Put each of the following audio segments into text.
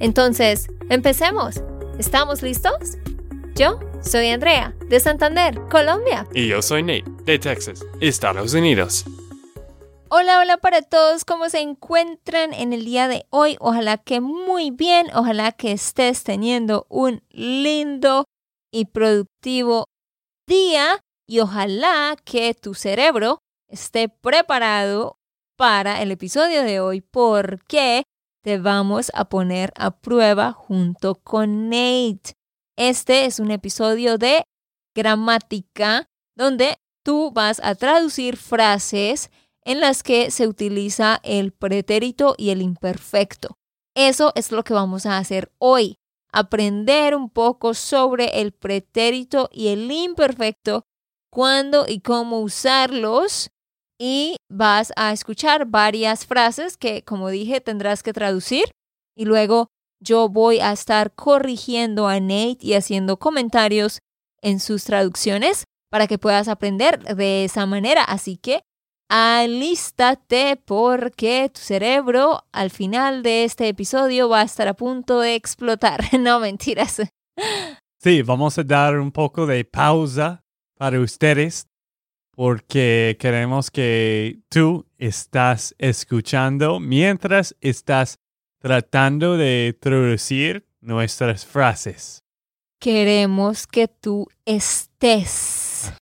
Entonces, empecemos. ¿Estamos listos? Yo soy Andrea, de Santander, Colombia. Y yo soy Nate, de Texas, Estados Unidos. Hola, hola para todos, ¿cómo se encuentran en el día de hoy? Ojalá que muy bien, ojalá que estés teniendo un lindo y productivo día y ojalá que tu cerebro esté preparado para el episodio de hoy porque te vamos a poner a prueba junto con Nate. Este es un episodio de gramática donde tú vas a traducir frases en las que se utiliza el pretérito y el imperfecto. Eso es lo que vamos a hacer hoy, aprender un poco sobre el pretérito y el imperfecto cuándo y cómo usarlos y vas a escuchar varias frases que, como dije, tendrás que traducir y luego yo voy a estar corrigiendo a Nate y haciendo comentarios en sus traducciones para que puedas aprender de esa manera. Así que alístate porque tu cerebro al final de este episodio va a estar a punto de explotar. No mentiras. Sí, vamos a dar un poco de pausa para ustedes porque queremos que tú estás escuchando mientras estás tratando de traducir nuestras frases. Queremos que tú estés.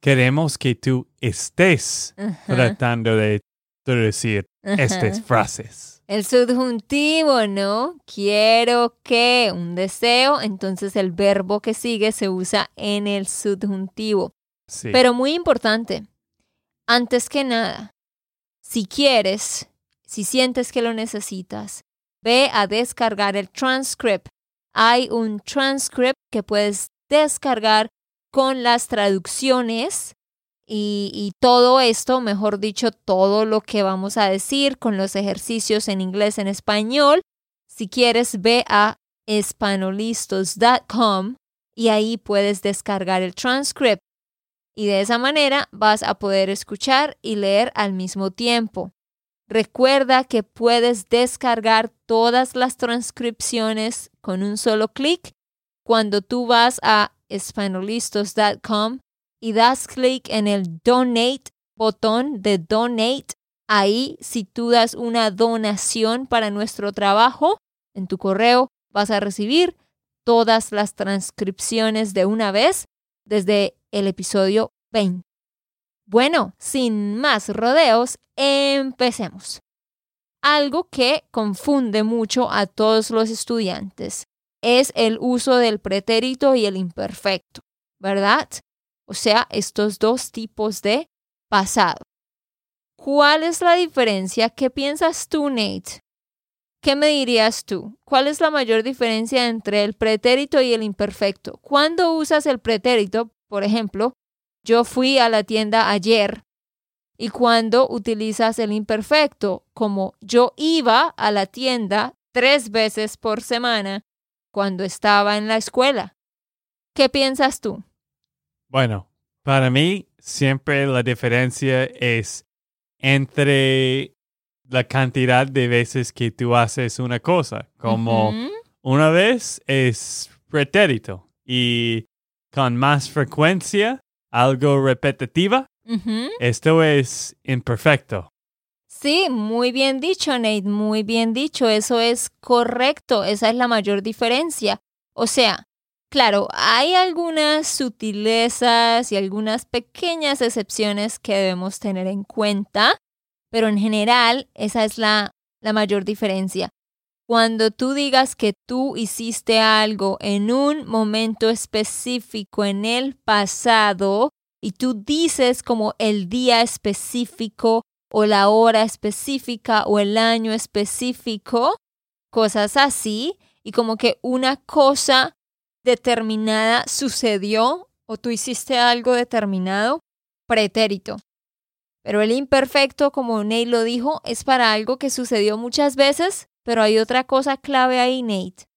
Queremos que tú estés tratando de traducir estas frases. El subjuntivo, ¿no? Quiero que un deseo, entonces el verbo que sigue se usa en el subjuntivo. Pero muy importante, antes que nada, si quieres, si sientes que lo necesitas, ve a descargar el transcript. Hay un transcript que puedes descargar con las traducciones y, todo esto, mejor dicho, todo lo que vamos a decir con los ejercicios en inglés, en español, si quieres, ve a espanolistos.com y ahí puedes descargar el transcript. Y de esa manera vas a poder escuchar y leer al mismo tiempo. Recuerda que puedes descargar todas las transcripciones con un solo clic cuando tú vas a espanolistos.com y das clic en el donate botón de donate. Ahí, si tú das una donación para nuestro trabajo, en tu correo vas a recibir todas las transcripciones de una vez desde el episodio 20. Bueno, sin más rodeos, empecemos. Algo que confunde mucho a todos los estudiantes es el uso del pretérito y el imperfecto, ¿verdad? o sea, estos dos tipos de pasado. ¿Cuál es la diferencia? ¿Qué piensas tú, Nate? ¿Qué me dirías tú? ¿Cuál es la mayor diferencia entre el pretérito y el imperfecto? ¿Cuándo usas el pretérito? Por ejemplo, yo fui a la tienda ayer. ¿Y cuándo utilizas el imperfecto? Como yo iba a la tienda tres veces por semana cuando estaba en la escuela. ¿Qué piensas tú? Bueno, para mí siempre la diferencia es entre la cantidad de veces que tú haces una cosa. Como una vez es pretérito y con más frecuencia, algo repetitiva, esto es imperfecto. Sí, muy bien dicho, Nate, muy bien dicho. Eso es correcto. Esa es la mayor diferencia. O sea, Claro, hay algunas sutilezas y algunas pequeñas excepciones que debemos tener en cuenta, pero en general esa es la, la mayor diferencia. Cuando tú digas que tú hiciste algo en un momento específico en el pasado y tú dices como el día específico o la hora específica o el año específico, cosas así y como que una cosa determinada sucedió o tú hiciste algo determinado, pretérito. Pero el imperfecto, como Nate lo dijo, es para algo que sucedió muchas veces, pero hay otra cosa clave ahí, Nate.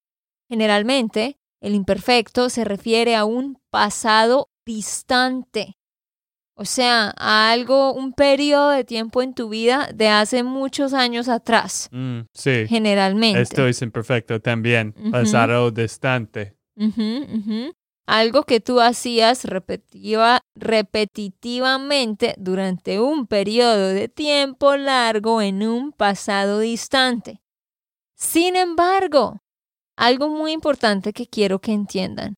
Generalmente, el imperfecto se refiere a un pasado distante. O sea, a algo, un periodo de tiempo en tu vida de hace muchos años atrás. Mm, sí. Generalmente. Esto es imperfecto también. Pasado distante. Algo que tú hacías repetitiva- repetitivamente durante un periodo de tiempo largo en un pasado distante. Sin embargo, algo muy importante que quiero que entiendan.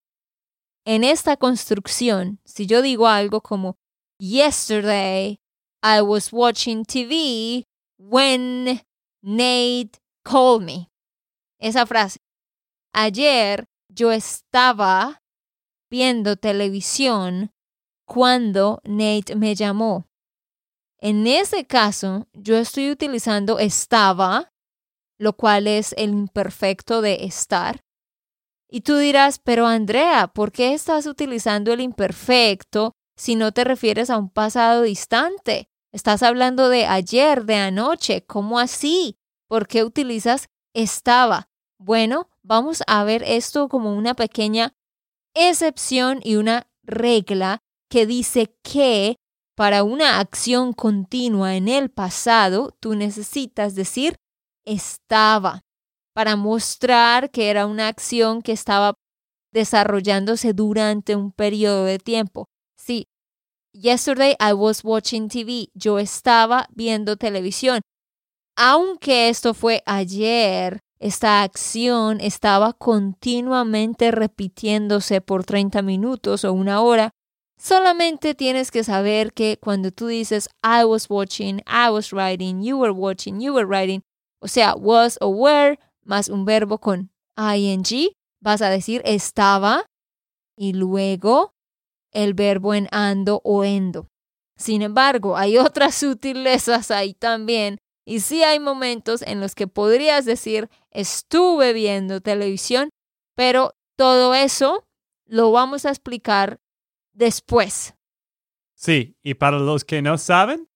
En esta construcción, si yo digo algo como Yesterday I was watching TV when Nate called me. Esa frase. Ayer yo estaba viendo televisión cuando Nate me llamó. En ese caso, yo estoy utilizando estaba, lo cual es el imperfecto de estar. Y tú dirás, pero Andrea, ¿por qué estás utilizando el imperfecto si no te refieres a un pasado distante? Estás hablando de ayer, de anoche, ¿cómo así? ¿Por qué utilizas estaba? Bueno, vamos a ver esto como una pequeña excepción y una regla que dice que para una acción continua en el pasado, tú necesitas decir estaba para mostrar que era una acción que estaba desarrollándose durante un periodo de tiempo. Sí, yesterday I was watching TV. Yo estaba viendo televisión. Aunque esto fue ayer, esta acción estaba continuamente repitiéndose por 30 minutos o una hora. Solamente tienes que saber que cuando tú dices I was watching, I was writing, you were watching, you were writing, o sea, was o were más un verbo con ing, vas a decir estaba y luego el verbo en ando o endo. Sin embargo, hay otras sutilezas ahí también y sí hay momentos en los que podrías decir estuve viendo televisión, pero todo eso lo vamos a explicar después. Sí, y para los que no saben,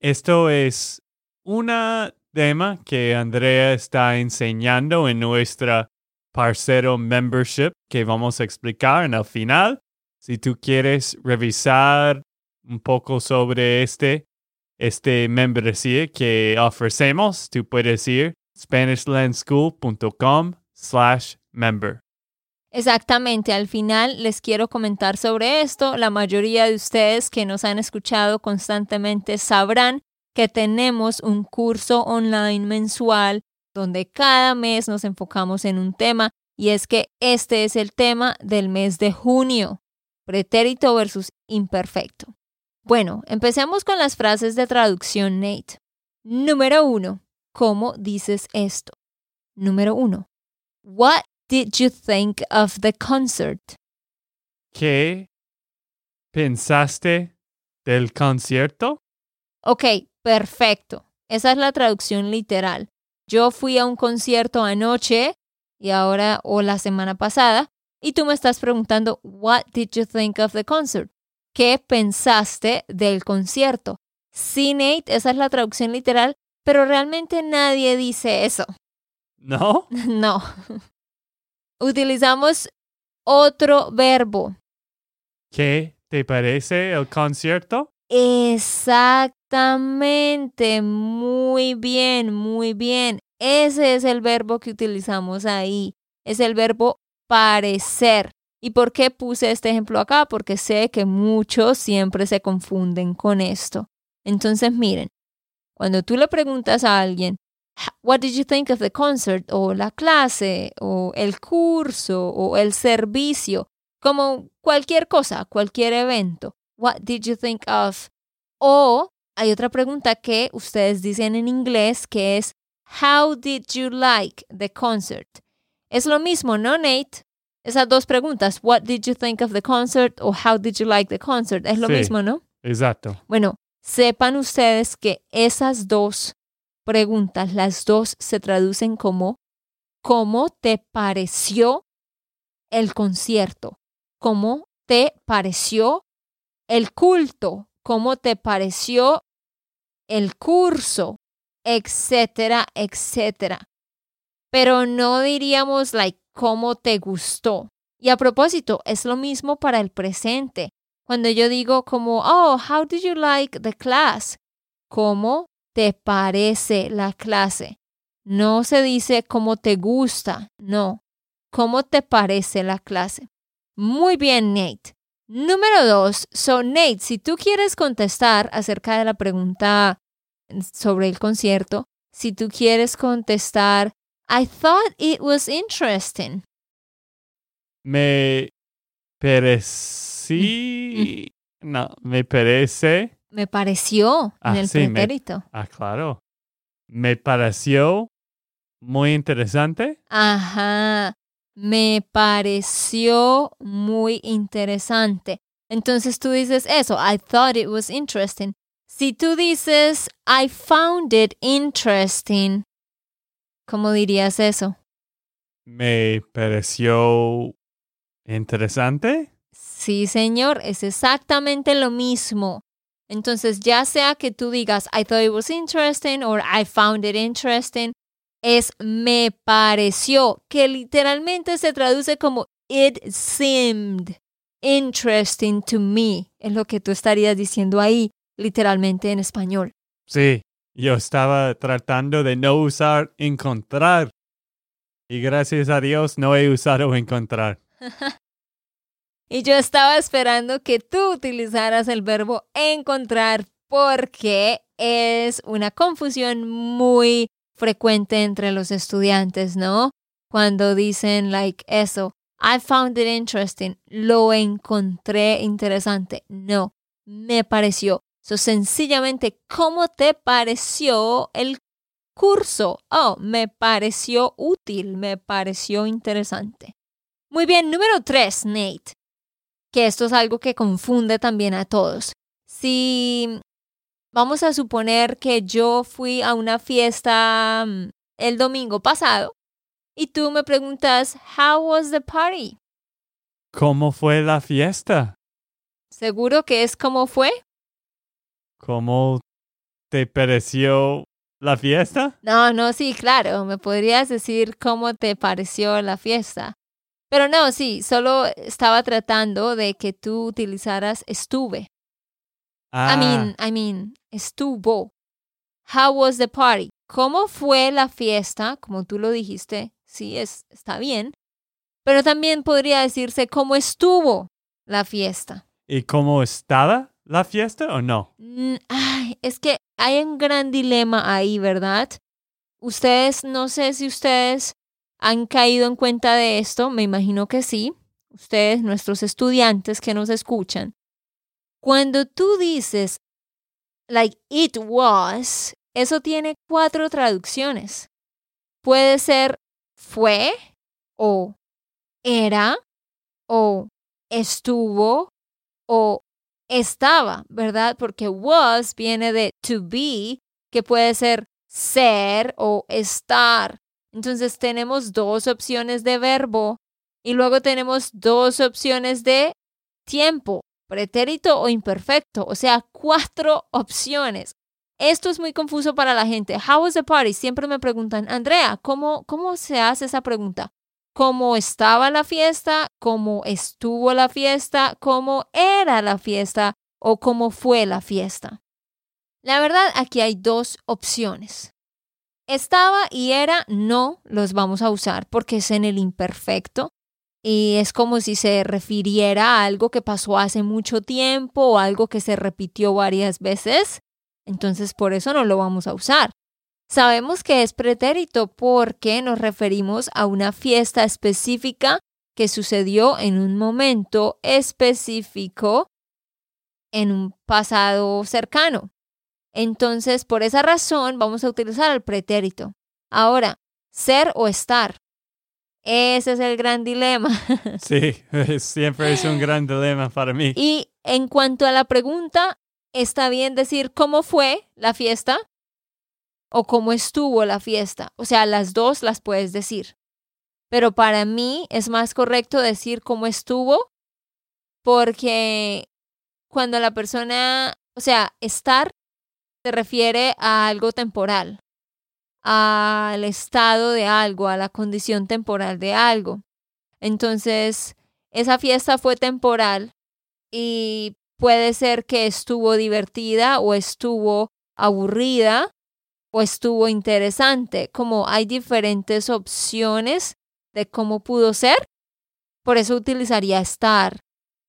esto es una tema que Andrea está enseñando en nuestra Parcero Membership que vamos a explicar en el final. Si tú quieres revisar un poco sobre este, este membresía que ofrecemos, tú puedes ir SpanishLandSchool.com slash member. Exactamente, al final les quiero comentar sobre esto. La mayoría de ustedes que nos han escuchado constantemente sabrán que tenemos un curso online mensual donde cada mes nos enfocamos en un tema y es que este es el tema del mes de junio, pretérito versus imperfecto. Bueno, empecemos con las frases de traducción Nate. Número uno, ¿cómo dices esto? Número uno, What did you think of the concert? ¿Qué pensaste del concierto? Ok, perfecto. Esa es la traducción literal. Yo fui a un concierto anoche y ahora o la semana pasada y tú me estás preguntando, what did you think of the concert? ¿Qué pensaste del concierto? Sí, Nate, esa es la traducción literal, pero realmente nadie dice eso. ¿No? No. Utilizamos otro verbo. ¿Qué te parece el concierto? Exactamente, muy bien, muy bien. Ese es el verbo que utilizamos ahí. Es el verbo parecer. ¿Y por qué puse este ejemplo acá? Porque sé que muchos siempre se confunden con esto. Entonces, miren, cuando tú le preguntas a alguien, What did you think of the concert? O la clase, o el curso, o el servicio, como cualquier cosa, cualquier evento. What did you think of? O hay otra pregunta que ustedes dicen en inglés que es How did you like the concert? Es lo mismo, ¿no, Nate? Esas dos preguntas, What did you think of the concert? o How did you like the concert? Es lo Sí. mismo, ¿no? Exacto. Bueno, sepan ustedes que esas dos preguntas, las dos se traducen como cómo te pareció el concierto, cómo te pareció el culto, cómo te pareció el curso, etcétera, etcétera. Pero no diríamos like cómo te gustó. Y a propósito, es lo mismo para el presente. Cuando yo digo como, oh, how did you like the class? ¿Cómo te parece la clase? No se dice cómo te gusta, no. ¿Cómo te parece la clase? Muy bien, Nate. Número dos, so Nate, si tú quieres contestar acerca de la pregunta sobre el concierto, si tú quieres contestar, I thought it was interesting. Me parecí. No, me parece. Me pareció Ah, en el sí, me- Ah, claro. Me pareció muy interesante. Ajá. Me pareció muy interesante. Entonces tú dices eso, I thought it was interesting. Si tú dices, I found it interesting, ¿cómo dirías eso? Me pareció interesante. Sí, señor, es exactamente lo mismo. Entonces, ya sea que tú digas, I thought it was interesting or I found it interesting, es me pareció, que literalmente se traduce como it seemed interesting to me. Es lo que tú estarías diciendo ahí, literalmente en español. Sí, yo estaba tratando de no usar encontrar. Y gracias a Dios no he usado encontrar. Y yo estaba esperando que tú utilizaras el verbo encontrar porque es una confusión muy frecuente entre los estudiantes, ¿no? Cuando dicen like eso, I found it interesting, lo encontré interesante. No, me pareció. So, sencillamente, ¿cómo te pareció el curso? Oh, me pareció útil, me pareció interesante. Muy bien, número tres, Nate que esto es algo que confunde también a todos. Si vamos a suponer que yo fui a una fiesta mm, el domingo pasado y tú me preguntas, How was the party? ¿Cómo fue la fiesta? ¿Seguro que es como fue? ¿Cómo te pareció la fiesta? No, no, sí, claro, me podrías decir cómo te pareció la fiesta. Pero no, sí, solo estaba tratando de que tú utilizaras estuve. Ah, I mean, I mean, estuvo. How was the party? ¿Cómo fue la fiesta? Como tú lo dijiste, sí, es, está bien. Pero también podría decirse cómo estuvo la fiesta. ¿Y cómo estaba la fiesta o no? Mm, Ay, es que hay un gran dilema ahí, ¿verdad? Ustedes, no sé si ustedes han caído en cuenta de esto, me imagino que sí. Ustedes, nuestros estudiantes que nos escuchan. Cuando tú dices, like it was, eso tiene cuatro traducciones. Puede ser fue o era o estuvo o estaba, ¿verdad? Porque was viene de to be, que puede ser ser o estar. Entonces tenemos dos opciones de verbo y luego tenemos dos opciones de tiempo, pretérito o imperfecto, o sea, cuatro opciones. Esto es muy confuso para la gente. How was the party? Siempre me preguntan, Andrea, ¿cómo, cómo se hace esa pregunta? ¿Cómo estaba la fiesta? ¿Cómo estuvo la fiesta? ¿Cómo era la fiesta? ¿O cómo fue la fiesta? La verdad, aquí hay dos opciones. Estaba y era, no los vamos a usar porque es en el imperfecto y es como si se refiriera a algo que pasó hace mucho tiempo o algo que se repitió varias veces. Entonces, por eso no lo vamos a usar. Sabemos que es pretérito porque nos referimos a una fiesta específica que sucedió en un momento específico en un pasado cercano. Entonces, por esa razón, vamos a utilizar el pretérito. Ahora, ser o estar. Ese es el gran dilema. Sí, siempre es un gran dilema para mí. y en cuanto a la pregunta, está bien decir cómo fue la fiesta o cómo estuvo la fiesta. O sea, las dos las puedes decir. pero para mí es más correcto decir cómo estuvo porque cuando la persona, o sea, estar se refiere a algo temporal, al estado de algo, a la condición temporal de algo. Entonces, esa fiesta fue temporal y puede ser que estuvo divertida o estuvo aburrida o estuvo interesante, como hay diferentes opciones de cómo pudo ser. Por eso utilizaría estar,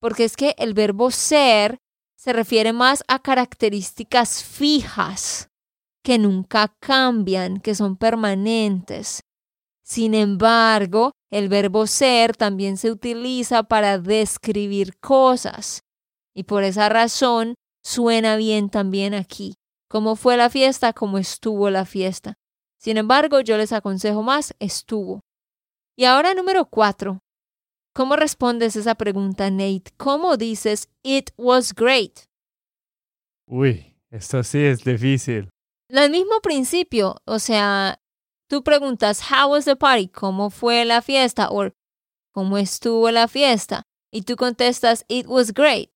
porque es que el verbo ser se refiere más a características fijas que nunca cambian, que son permanentes. Sin embargo, el verbo ser también se utiliza para describir cosas y por esa razón suena bien también aquí. ¿Cómo fue la fiesta? ¿Cómo estuvo la fiesta? Sin embargo, yo les aconsejo más estuvo. Y ahora número cuatro. ¿Cómo respondes esa pregunta, Nate? ¿Cómo dices it was great? Uy, esto sí es difícil. El mismo principio, o sea, tú preguntas, how was the party? ¿Cómo fue la fiesta? O ¿cómo estuvo la fiesta? Y tú contestas, it was great.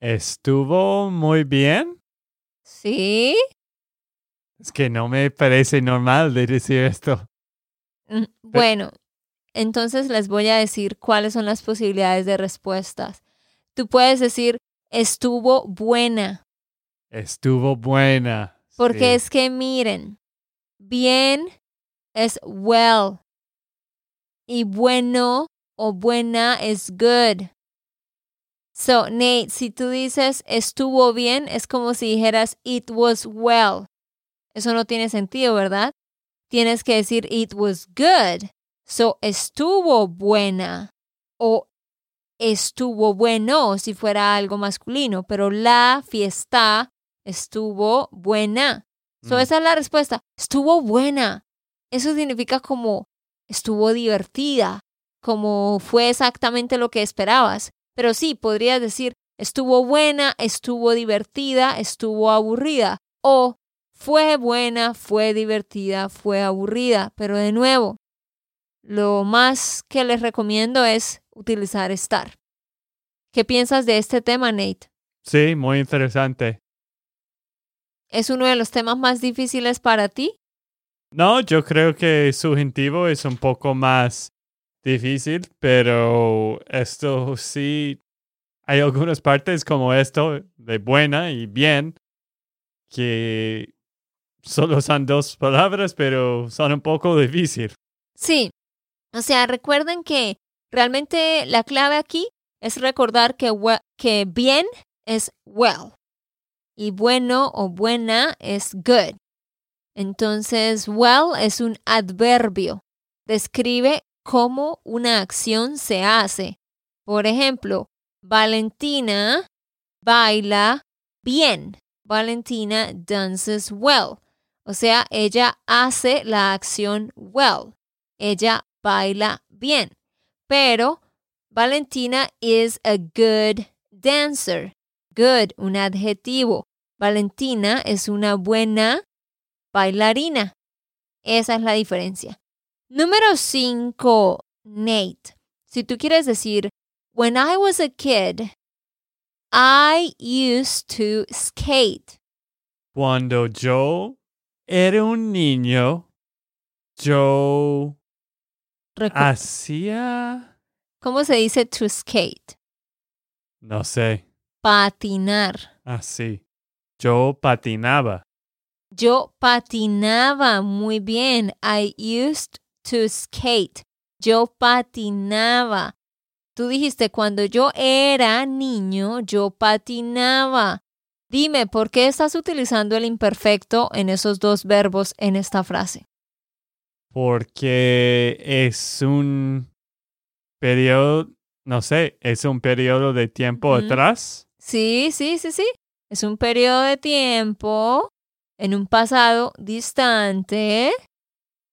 ¿Estuvo muy bien? Sí. Es que no me parece normal de decir esto. Mm, Bueno, entonces les voy a decir cuáles son las posibilidades de respuestas. Tú puedes decir, estuvo buena, Estuvo buena. porque sí. es que miren, bien es well y bueno o buena es good. So, Nate, si tú dices estuvo bien, es como si dijeras it was well. Eso no tiene sentido, ¿verdad? Tienes que decir it was good. So, estuvo buena o estuvo bueno si fuera algo masculino, pero la fiesta estuvo buena. So, Mm. esa es la respuesta. Estuvo buena. Eso significa como estuvo divertida, como fue exactamente lo que esperabas. Pero sí, podrías decir estuvo buena, estuvo divertida, estuvo aburrida. O fue buena, fue divertida, fue aburrida. Pero de nuevo, lo más que les recomiendo es utilizar estar. ¿Qué piensas de este tema, Nate? Sí, muy interesante. ¿Es uno de los temas más difíciles para ti? No, yo creo que subjuntivo es un poco más difícil, pero esto sí, hay algunas partes como esto de buena y bien que solo son dos palabras, pero son un poco difícil. Sí. O sea, recuerden que realmente la clave aquí es recordar que, que bien es well y bueno o buena es good. Entonces, well es un adverbio. Describe cómo una acción se hace. Por ejemplo, Valentina baila bien. Valentina dances well. O sea, ella hace la acción well. Ella baila bien. Pero Valentina is a good dancer. Good, un adjetivo. Valentina es una buena bailarina. Esa es la diferencia. Número 5, Nate. Si tú quieres decir, when I was a kid, I used to skate. Cuando yo era un niño, yo Recu- hacía, ¿Cómo se dice to skate? no sé, Patinar. así. Yo patinaba. Yo patinaba muy bien. I used to skate. Yo patinaba. Tú dijiste, cuando yo era niño, yo patinaba. Dime, ¿por qué estás utilizando el imperfecto en esos dos verbos en esta frase? porque es un periodo, no sé, es un periodo de tiempo atrás. Sí, sí, sí, sí. Es un periodo de tiempo en un pasado distante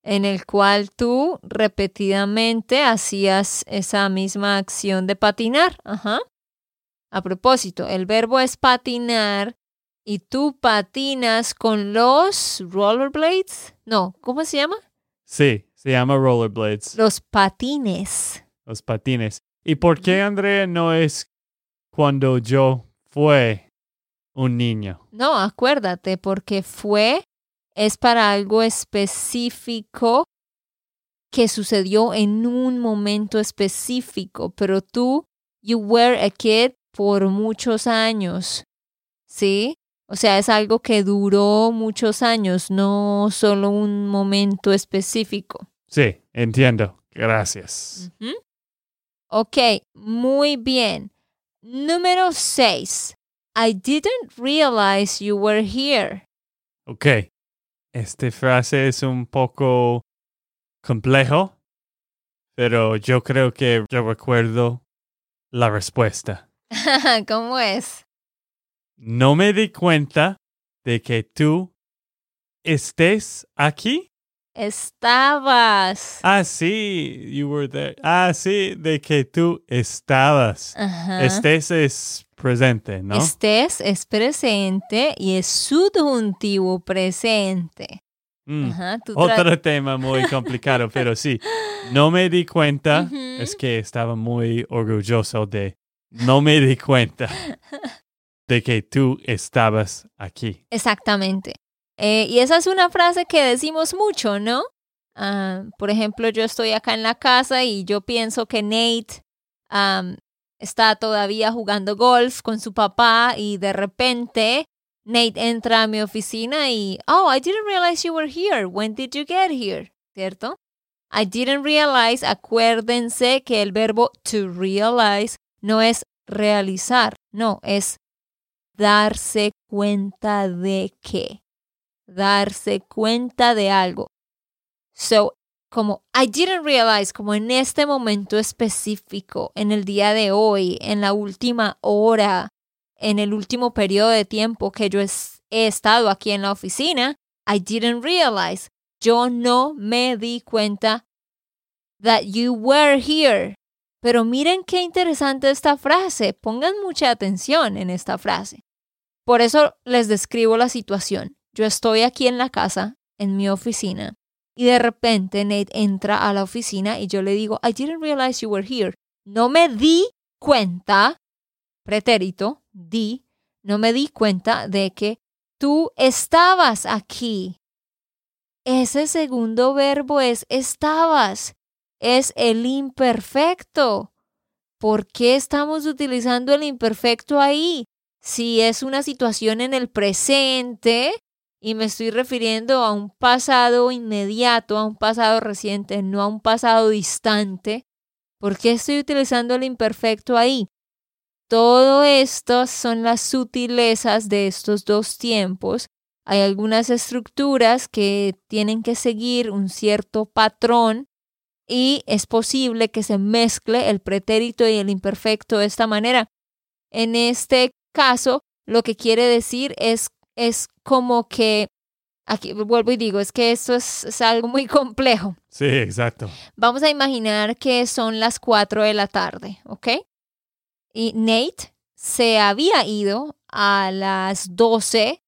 en el cual tú repetidamente hacías esa misma acción de patinar. Ajá. A propósito, el verbo es patinar y tú patinas con los rollerblades. No, ¿cómo se llama? Sí, Se llama rollerblades, Los patines. los patines. ¿Y por qué, Andrea, no es cuando yo fue un niño? No, acuérdate, porque fue es para algo específico que sucedió en un momento específico, pero tú, you were a kid por muchos años, ¿sí? O sea, es algo que duró muchos años, no solo un momento específico. Sí, entiendo. Gracias. Ujú. Ok, muy bien. Número 6. I didn't realize you were here. Ok. Esta frase es un poco complejo, pero yo creo que yo recuerdo la respuesta. ¿Cómo es? No me di cuenta de que tú estés aquí. Estabas. Ah, sí, you were there. Ah, sí, de que tú estabas. Ajá. Estés es presente, ¿no? Estés es presente y es subjuntivo presente. Mm. Ajá, Otro tema muy complicado, pero sí, no me di cuenta, es que estaba muy orgulloso de, no me di cuenta de que tú estabas aquí. Exactamente. Eh, y esa es una frase que decimos mucho, ¿no? Ah, por ejemplo, yo estoy acá en la casa y yo pienso que Nate está todavía jugando golf con su papá y de repente Nate entra a mi oficina y, oh, I didn't realize you were here. When did you get here? ¿Cierto? I didn't realize, acuérdense que el verbo to realize no es realizar, no, es darse cuenta de qué. Darse cuenta de algo. So, como I didn't realize, como en este momento específico, en el día de hoy, en la última hora, en el último periodo de tiempo que yo he estado aquí en la oficina, I didn't realize. Yo no me di cuenta that you were here. Pero miren qué interesante esta frase. Pongan mucha atención en esta frase. Por eso les describo la situación. Yo estoy aquí en la casa, en mi oficina, y de repente Nate entra a la oficina y yo le digo, I didn't realize you were here. No me di cuenta, pretérito, di, no me di cuenta de que tú estabas aquí. Ese segundo verbo es estabas, es el imperfecto. ¿Por qué estamos utilizando el imperfecto ahí? Si es una situación en el presente y me estoy refiriendo a un pasado inmediato, a un pasado reciente, no a un pasado distante, ¿por qué estoy utilizando el imperfecto ahí? Todo esto son las sutilezas de estos dos tiempos. Hay algunas estructuras que tienen que seguir un cierto patrón y es posible que se mezcle el pretérito y el imperfecto de esta manera. En este caso, lo que quiere decir es, es como que, aquí vuelvo y digo, es que esto es, es algo muy complejo. Sí, exacto. Vamos a imaginar que son las 4 de la tarde, ¿ok? Y Nate se había ido a las 12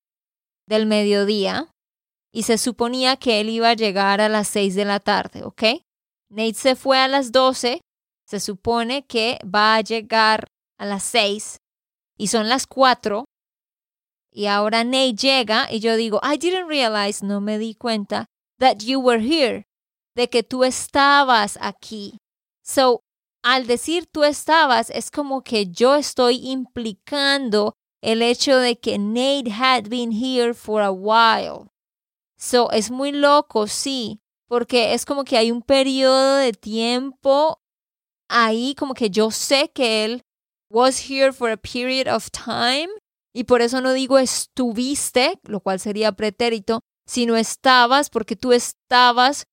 del mediodía y se suponía que él iba a llegar a las 6 de la tarde, ¿ok? Nate se fue a las 12, se supone que va a llegar a las 6 y son las 4 y ahora Nate llega y yo digo, I didn't realize, no me di cuenta, that you were here, de que tú estabas aquí. So, al decir tú estabas, es como que yo estoy implicando el hecho de que Nate had been here for a while. So, es muy loco, sí, porque es como que hay un periodo de tiempo ahí, como que yo sé que él was here for a period of time, y por eso no digo estuviste, lo cual sería pretérito, sino estabas, porque tú estabas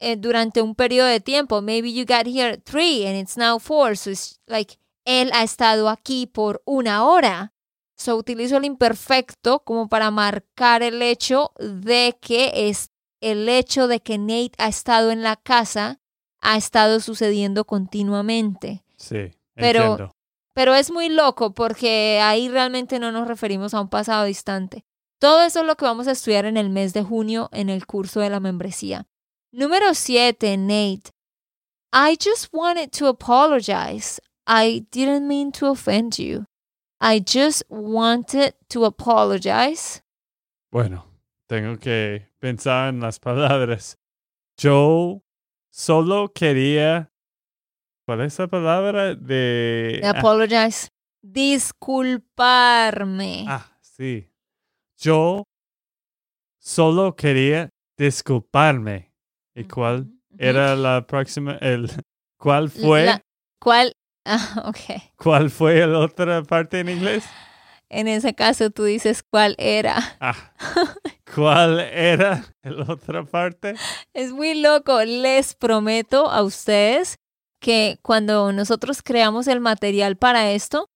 eh, durante un periodo de tiempo. Maybe you got here at three and it's now four. So it's like, él ha estado aquí por una hora. So utilizo el imperfecto como para marcar el hecho de que es el hecho de que Nate ha estado en la casa ha estado sucediendo continuamente. Sí, Pero- entiendo. Pero es muy loco porque ahí realmente no nos referimos a un pasado distante. Todo eso es lo que vamos a estudiar en el mes de junio en el curso de la membresía. Número siete, Nate. I just wanted to apologize. I didn't mean to offend you. I just wanted to apologize. Bueno, tengo que pensar en las palabras. Yo solo quería. ¿Cuál es la palabra? De. ah, Apologize. Disculparme. Ah, sí. Yo solo quería disculparme. ¿Y cuál era la próxima? El, ¿Cuál fue? La- ¿Cuál? Ah, ok. ¿Cuál fue la otra parte en inglés? En ese caso tú dices cuál era. Ah, ¿Cuál era la otra parte? Es muy loco. Les prometo a ustedes que cuando nosotros creamos el material para esto,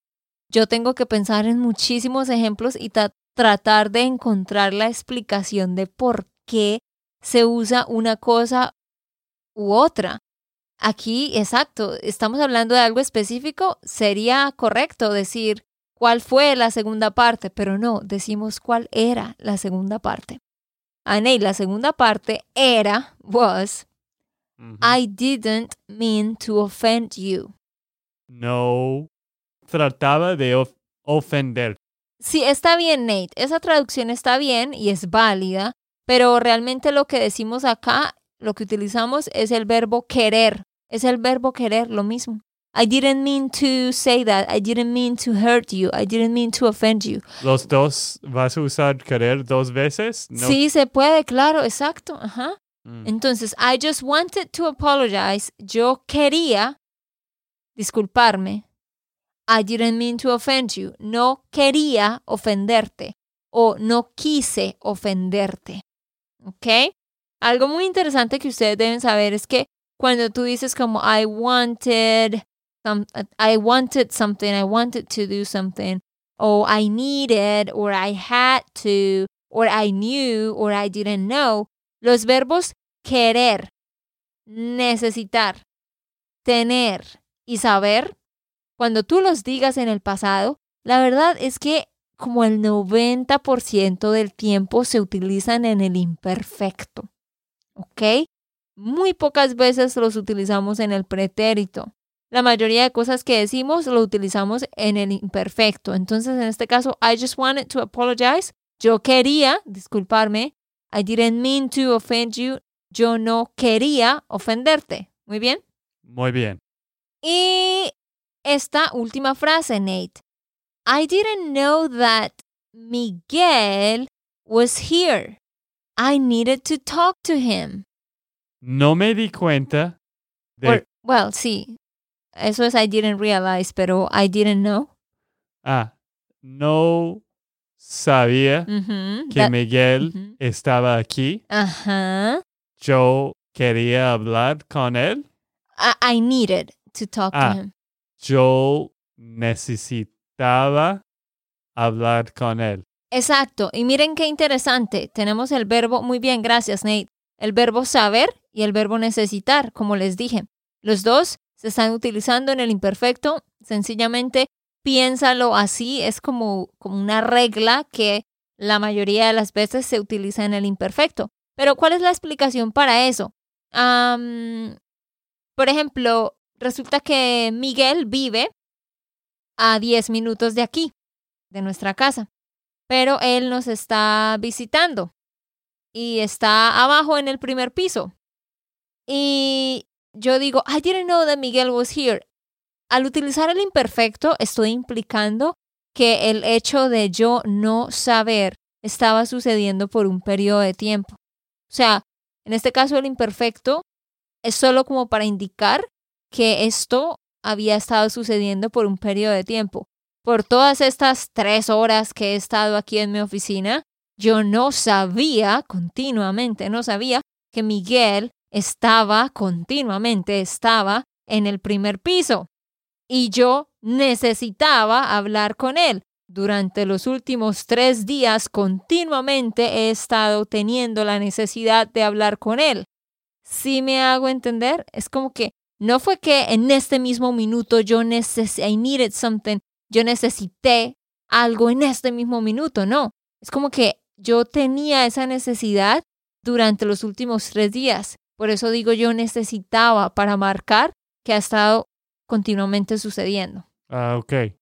yo tengo que pensar en muchísimos ejemplos y ta- tratar de encontrar la explicación de por qué se usa una cosa u otra. Aquí, exacto, estamos hablando de algo específico, sería correcto decir cuál fue la segunda parte, pero no, decimos cuál era la segunda parte. Aney, la segunda parte era, was, I didn't mean to offend you. No trataba de of- ofender. Sí, está bien, Nate. Esa traducción está bien y es válida, pero realmente lo que decimos acá, lo que utilizamos es el verbo querer. Es el verbo querer, lo mismo. I didn't mean to say that. I didn't mean to hurt you. I didn't mean to offend you. ¿Los dos vas a usar querer dos veces? No. Sí, se puede, claro, exacto. Ajá. Mm. Entonces, I just wanted to apologize. Yo quería disculparme. I didn't mean to offend you. No quería ofenderte o no quise ofenderte. ¿Ok? Algo muy interesante que ustedes deben saber es que cuando tú dices como I wanted, some, I wanted something, I wanted to do something, o I needed, or I had to, or I knew, or I didn't know, los verbos querer, necesitar, tener y saber, cuando tú los digas en el pasado, la verdad es que como el 90% del tiempo se utilizan en el imperfecto. ¿Ok? Muy pocas veces los utilizamos en el pretérito. La mayoría de cosas que decimos lo utilizamos en el imperfecto. Entonces, en este caso, I just wanted to apologize. Yo quería disculparme. I didn't mean to offend you. Yo no quería ofenderte. Muy bien. Muy bien. Y esta última frase, Nate. I didn't know that Miguel was here. I needed to talk to him. No me di cuenta de... Or- well, sí. Eso es I didn't realize, pero I didn't know. ah, no sabía que that- Miguel estaba aquí. Ajá. Yo quería hablar con él. I, I needed to talk Ah. to him. Yo necesitaba hablar con él. Exacto. Y miren qué interesante. Tenemos el verbo, muy bien, gracias, Nate. El verbo saber y el verbo necesitar, como les dije. Los dos se están utilizando en el imperfecto. Sencillamente, piénsalo así. Es como, como una regla que la mayoría de las veces se utiliza en el imperfecto. Pero, ¿cuál es la explicación para eso? Am, por ejemplo, resulta que Miguel vive a 10 minutos de aquí, de nuestra casa pero él nos está visitando y está abajo en el primer piso. Y yo digo, I didn't know that Miguel was here. Al utilizar el imperfecto, estoy implicando que el hecho de yo no saber estaba sucediendo por un periodo de tiempo. O sea, en este caso el imperfecto es solo como para indicar que esto había estado sucediendo por un periodo de tiempo por todas estas tres horas que he estado aquí en mi oficina, yo no sabía continuamente, no sabía que Miguel estaba continuamente, estaba en el primer piso. Y yo necesitaba hablar con él. Durante los últimos tres días continuamente he estado teniendo la necesidad de hablar con él. ¿Sí me hago entender? Es como que no fue que en este mismo minuto yo necesité, I needed something, yo necesité algo en este mismo minuto, no. Es como que yo tenía esa necesidad durante los últimos tres días. Por eso digo yo necesitaba para marcar que ha estado continuamente sucediendo. Ah, ok.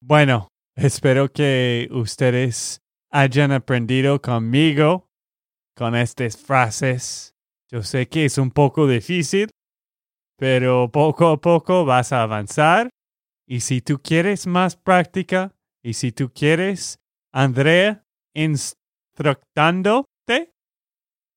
Bueno, espero que ustedes hayan aprendido conmigo con estas frases. Yo sé que es un poco difícil, pero poco a poco vas a avanzar. Y si tú quieres más práctica, y si tú quieres, Andrea, instructándote.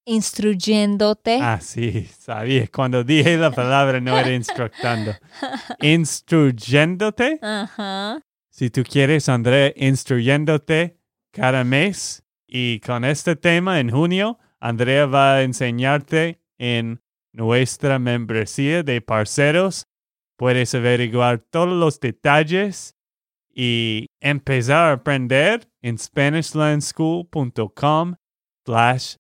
Instruyéndote. Ah, sí, sabía. Cuando dije la palabra no era instructando. Instruyéndote. Ajá. Si tú quieres, Andrea, instruyéndote cada mes. Y con este tema en junio, Andrea va a enseñarte en nuestra membresía de parceros. Puedes averiguar todos los detalles y empezar a aprender en SpanishLandSchool.com slash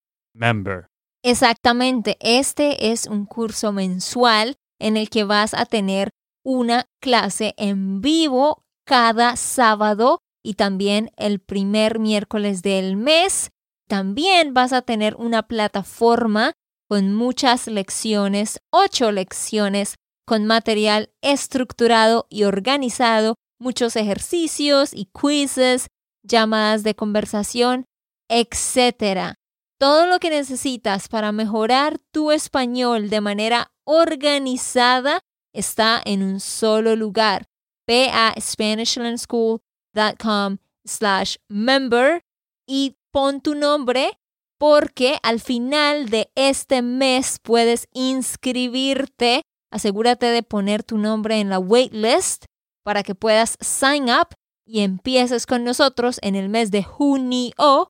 Exactamente, este es un curso mensual en el que vas a tener una clase en vivo cada sábado y también el primer miércoles del mes. También vas a tener una plataforma con muchas lecciones, ocho lecciones con material estructurado y organizado, muchos ejercicios y quizzes, llamadas de conversación, etc. Todo lo que necesitas para mejorar tu español de manera organizada está en un solo lugar. Ve a SpanishLandSchool.com slash member y pon tu nombre porque al final de este mes puedes inscribirte. Asegúrate de poner tu nombre en la waitlist para que puedas sign up y empieces con nosotros en el mes de junio